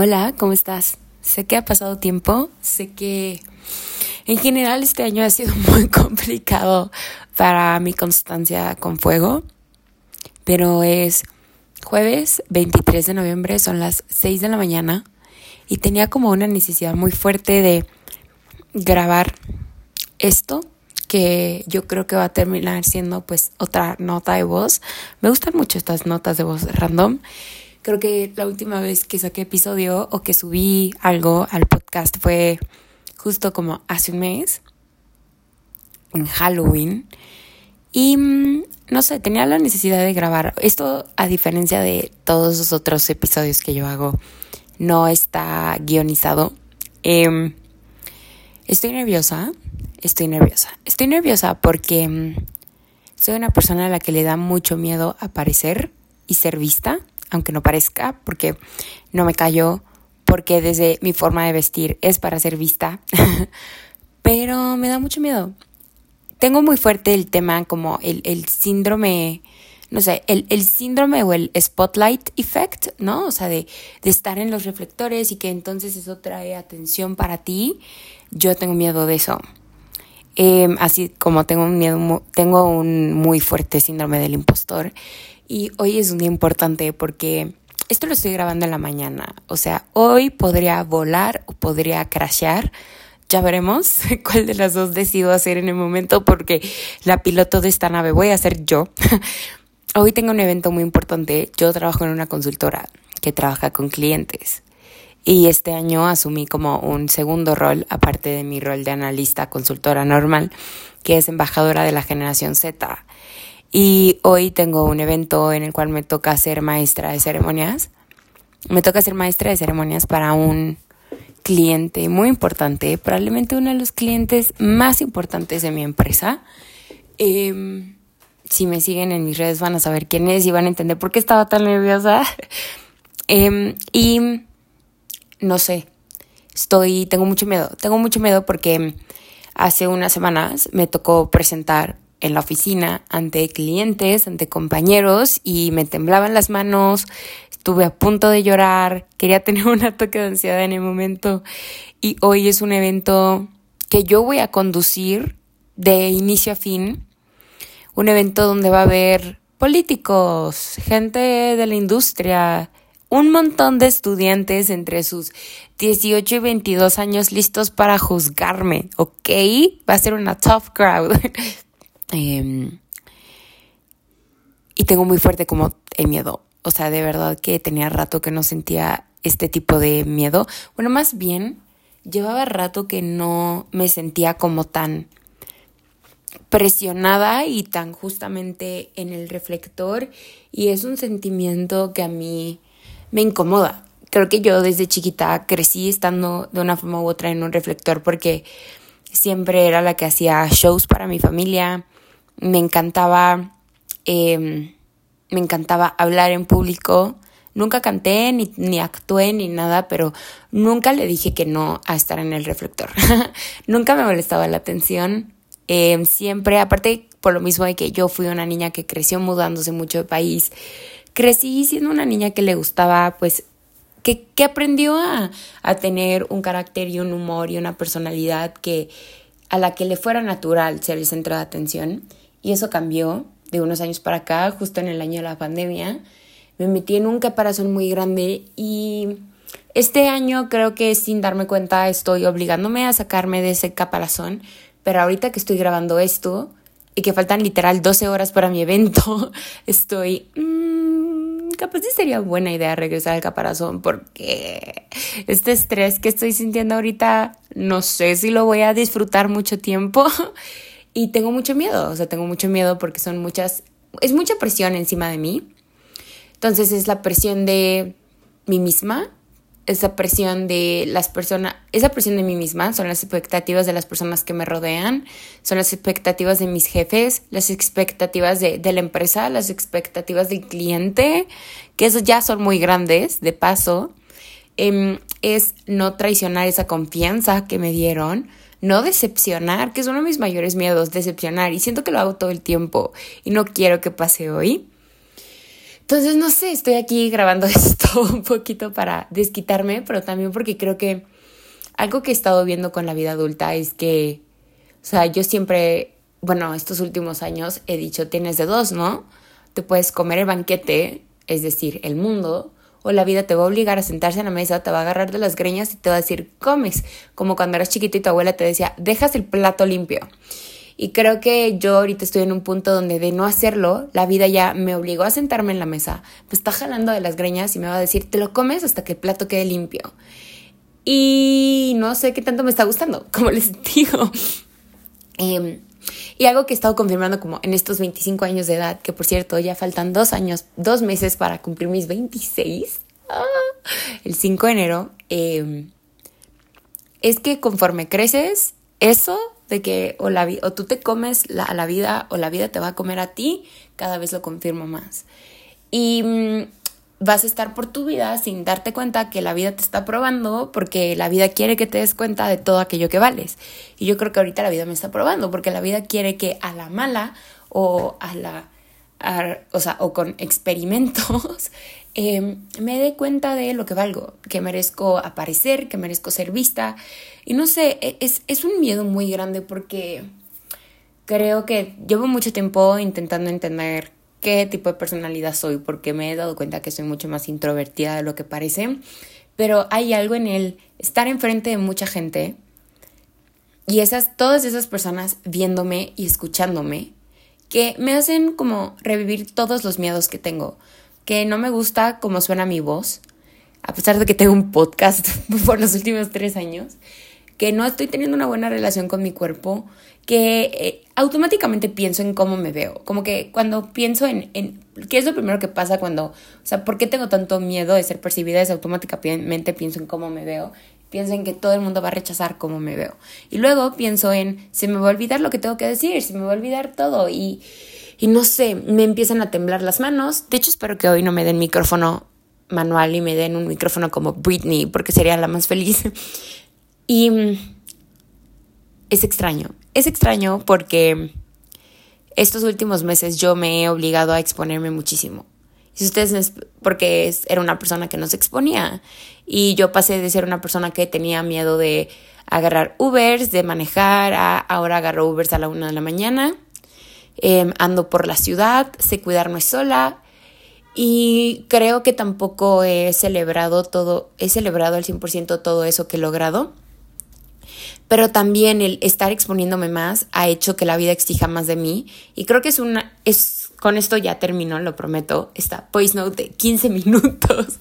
Hola, ¿cómo estás? Sé que ha pasado tiempo, sé que en general este año ha sido muy complicado para mi constancia con fuego, pero es jueves 23 de noviembre, son las 6 de la mañana y tenía como una necesidad muy fuerte de grabar esto que yo creo que va a terminar siendo pues otra nota de voz. Me gustan mucho estas notas de voz random Creo que la última vez que saqué episodio o que subí algo al podcast fue justo como hace un mes, en Halloween. Y mm, no sé, tenía la necesidad de grabar. Esto, a diferencia de todos los otros episodios que yo hago, no está guionizado. Em, estoy nerviosa, estoy nerviosa. Estoy nerviosa porque mm, soy una persona a la que le da mucho miedo aparecer y ser vista aunque no parezca, porque no me callo, porque desde mi forma de vestir es para ser vista, pero me da mucho miedo. Tengo muy fuerte el tema como el, el síndrome, no sé, el, el, síndrome o el spotlight effect, ¿no? O sea, de, de estar en los reflectores y que entonces eso trae atención para ti. Yo tengo miedo de eso. Em, así como tengo un miedo, tengo un muy fuerte síndrome del impostor y hoy es un día importante porque esto lo estoy grabando en la mañana. O sea, hoy podría volar o podría crashear. Ya veremos cuál de las dos decido hacer en el momento porque la piloto de esta nave voy a ser yo. Hoy tengo un evento muy importante. Yo trabajo en una consultora que trabaja con clientes. Y este año asumí como un segundo rol, aparte de mi rol de analista consultora normal, que es embajadora de la generación Z. Y hoy tengo un evento en el cual me toca ser maestra de ceremonias. Me toca ser maestra de ceremonias para un cliente muy importante, probablemente uno de los clientes más importantes de mi empresa. Em, si me siguen en mis redes van a saber quién es y van a entender por qué estaba tan nerviosa. Em, y no sé, estoy, tengo mucho miedo, tengo mucho miedo porque hace unas semanas me tocó presentar en la oficina ante clientes, ante compañeros y me temblaban las manos, estuve a punto de llorar, quería tener un ataque de ansiedad en el momento. Y hoy es un evento que yo voy a conducir de inicio a fin, un evento donde va a haber políticos, gente de la industria, un montón de estudiantes entre sus 18 y 22 años listos para juzgarme, ¿ok? Va a ser una tough crowd. Em, y tengo muy fuerte como el miedo. O sea, de verdad que tenía rato que no sentía este tipo de miedo. Bueno, más bien, llevaba rato que no me sentía como tan presionada y tan justamente en el reflector. Y es un sentimiento que a mí me incomoda. Creo que yo desde chiquita crecí estando de una forma u otra en un reflector porque siempre era la que hacía shows para mi familia, me encantaba, em, me encantaba hablar en público. Nunca canté ni, ni actué ni nada, pero nunca le dije que no a estar en el reflector. nunca me molestaba la atención. Em, siempre, aparte por lo mismo de que yo fui una niña que creció mudándose mucho de país, crecí siendo una niña que le gustaba, pues, que, que aprendió a, a tener un carácter y un humor y una personalidad que a la que le fuera natural ser el centro de atención. Y eso cambió de unos años para acá, justo en el año de la pandemia. Me metí en un caparazón muy grande y este año creo que sin darme cuenta estoy obligándome a sacarme de ese caparazón. Pero ahorita que estoy grabando esto y que faltan literal 12 horas para mi evento, estoy... Mmm, capaz sí sería buena idea regresar al caparazón porque este estrés que estoy sintiendo ahorita no sé si lo voy a disfrutar mucho tiempo. Y tengo mucho miedo, o sea, tengo mucho miedo porque son muchas, es mucha presión encima de mí. Entonces es la presión de mí misma, esa presión de las personas, esa presión de mí misma, son las expectativas de las personas que me rodean, son las expectativas de mis jefes, las expectativas de, la empresa, las expectativas del cliente, que ya son muy grandes, de paso. Em, es no traicionar esa confianza que me dieron, no decepcionar, que es uno de mis mayores miedos, decepcionar. Y siento que lo hago todo el tiempo y no quiero que pase hoy. Entonces, no sé, estoy aquí grabando esto un poquito para desquitarme, pero también porque creo que algo que he estado viendo con la vida adulta es que, o sea, yo siempre, bueno, estos últimos años he dicho, tienes de dos, ¿no? Te puedes comer el banquete, es decir, el mundo, o la vida te va a obligar a sentarse en la mesa, te va a agarrar de las greñas y te va a decir, comes, como cuando eras chiquito y tu abuela te decía, dejas el plato limpio. Y creo que yo ahorita estoy en un punto donde de no hacerlo, la vida ya me obligó a sentarme en la mesa, me está jalando de las greñas y me va a decir, te lo comes hasta que el plato quede limpio. Y no sé qué tanto me está gustando, como les digo. Em, y algo que he estado confirmando como en estos 25 años de edad, que por cierto ya faltan dos años, dos meses para cumplir mis 26, ah, el 5 de enero, em, es que conforme creces, eso de que o, la, o tú te comes la, a la vida o la vida te va a comer a ti, cada vez lo confirmo más. Y mm, vas a estar por tu vida sin darte cuenta que la vida te está probando porque la vida quiere que te des cuenta de todo aquello que vales. Y yo creo que ahorita la vida me está probando porque la vida quiere que a la mala o a la... o sea, o con experimentos, em, me dé cuenta de lo que valgo, que merezco aparecer, que merezco ser vista, y no sé, e, es, es un miedo muy grande porque creo que llevo mucho tiempo intentando entender qué tipo de personalidad soy, porque me he dado cuenta que soy mucho más introvertida de lo que parece, pero hay algo en el estar enfrente de mucha gente y esas, todas esas personas viéndome y escuchándome que me hacen como revivir todos los miedos que tengo, que no me gusta cómo suena mi voz, a pesar de que tengo un podcast por los últimos tres años, que no estoy teniendo una buena relación con mi cuerpo, que eh, automáticamente pienso en cómo me veo. Como que cuando pienso en, en, ¿Qué es lo primero que pasa cuando... O sea, ¿por qué tengo tanto miedo de ser percibida? Es automáticamente pienso en cómo me veo. Pienso en que todo el mundo va a rechazar cómo me veo. Y luego pienso en, se me va a olvidar lo que tengo que decir, se me va a olvidar todo. Y, y no sé, me empiezan a temblar las manos. De hecho, espero que hoy no me den micrófono manual y me den un micrófono como Britney, porque sería la más feliz. Y mm, es extraño, es extraño porque estos últimos meses yo me he obligado a exponerme muchísimo. Si ustedes, porque era una persona que no se exponía. Y yo pasé de ser una persona que tenía miedo de agarrar Ubers, de manejar, a ahora agarro Ubers a la una de la mañana, em, ando por la ciudad, sé cuidarme sola. Y creo que tampoco he celebrado todo, he celebrado al 100% todo eso que he logrado. Pero también el estar exponiéndome más ha hecho que la vida exija más de mí. Y creo que es una es con esto ya termino, lo prometo, esta voice note de 15 minutos.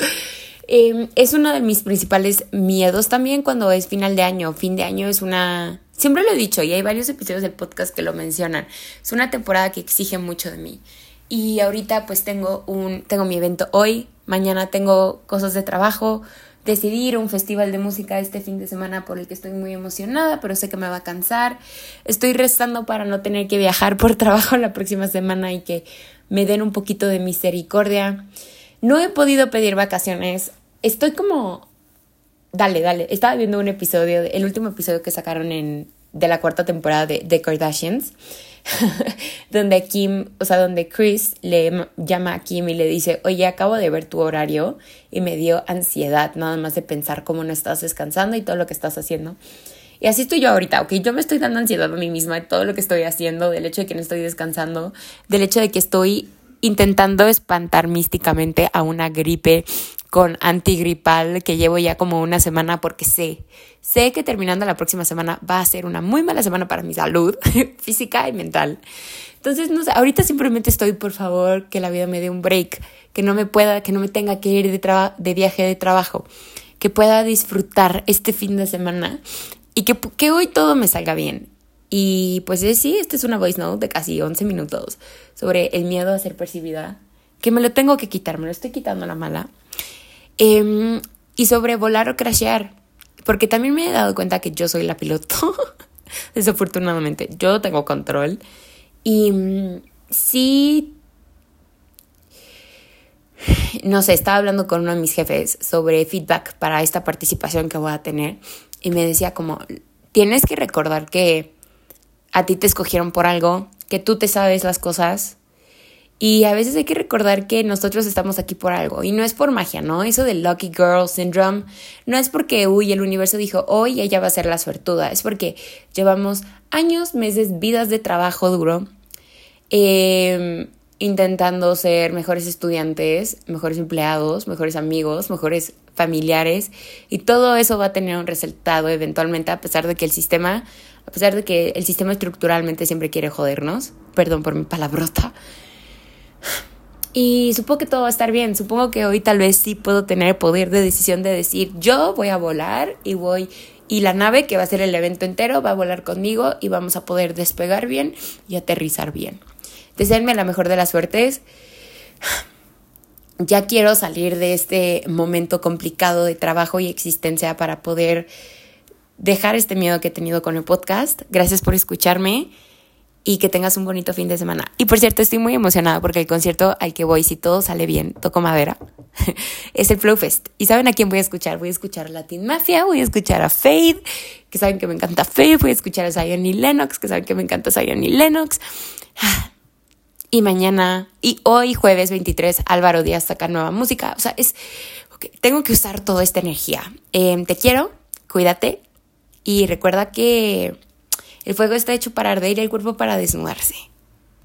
Em, es uno de mis principales miedos también cuando es final de año. Fin de año es una... Siempre lo he dicho y hay varios episodios del podcast que lo mencionan. Es una temporada que exige mucho de mí. Y ahorita pues tengo un... Tengo mi evento hoy, mañana tengo cosas de trabajo, decidir un festival de música este fin de semana por el que estoy muy emocionada, pero sé que me va a cansar. Estoy rezando para no tener que viajar por trabajo la próxima semana y que me den un poquito de misericordia. No he podido pedir vacaciones. Estoy como... Dale, dale. Estaba viendo un episodio, el último episodio que sacaron en, de la cuarta temporada de The Kardashians donde Kim, o sea, donde Chris le llama a Kim y le dice, oye, acabo de ver tu horario y me dio ansiedad nada más de pensar cómo no estás descansando y todo lo que estás haciendo. Y así estoy yo ahorita, ok, yo me estoy dando ansiedad a mí misma de todo lo que estoy haciendo, del hecho de que no estoy descansando, del hecho de que estoy intentando espantar místicamente a una gripe con antigripal que llevo ya como una semana porque sé, sé que terminando la próxima semana va a ser una muy mala semana para mi salud física y mental. Entonces, no sé, ahorita simplemente estoy, por favor, que la vida me dé un break, que no me pueda, que no me tenga que ir de, de viaje de trabajo, que pueda disfrutar este fin de semana y que, que hoy todo me salga bien. Y pues sí, esta es una voice note de casi 11 minutos sobre el miedo a ser percibida, que me lo tengo que quitar, me lo estoy quitando la mala. Em, y sobre volar o crashear, porque también me he dado cuenta que yo soy la piloto, desafortunadamente, yo tengo control. Y mm, sí, no sé, estaba hablando con uno de mis jefes sobre feedback para esta participación que voy a tener y me decía como, tienes que recordar que a ti te escogieron por algo, que tú te sabes las cosas Y a veces hay que recordar que nosotros estamos aquí por algo. Y no es por magia, ¿no? Eso del Lucky Girl Syndrome no es porque, uy, el universo dijo, hoy ella va a ser la suertuda. Es porque llevamos años, meses, vidas de trabajo duro. Em, intentando ser mejores estudiantes, mejores empleados, mejores amigos, mejores familiares. Y todo eso va a tener un resultado eventualmente, a pesar de que el sistema, a pesar de que el sistema estructuralmente siempre quiere jodernos. Perdón por mi palabrota. Y supongo que todo va a estar bien. Supongo que hoy tal vez sí puedo tener poder de decisión de decir, yo voy a volar y voy y la nave que va a ser el evento entero va a volar conmigo y vamos a poder despegar bien y aterrizar bien. Deseenme la mejor de las suertes. Ya quiero salir de este momento complicado de trabajo y existencia para poder dejar este miedo que he tenido con el podcast. Gracias por escucharme y que tengas un bonito fin de semana. Y por cierto, estoy muy emocionada porque el concierto al que voy, si todo sale bien, toco madera, es el Flow Fest. ¿Y saben a quién voy a escuchar? Voy a escuchar a Latin Mafia, voy a escuchar a Fade, que saben que me encanta Fade, voy a escuchar a Zion y Lennox, que saben que me encanta Zion y Lennox. Y mañana, y hoy jueves 23, Álvaro Díaz saca nueva música. O sea, es, tengo que usar toda esta energía. Em, te quiero, cuídate y recuerda que el fuego está hecho para arder y el cuerpo para desnudarse.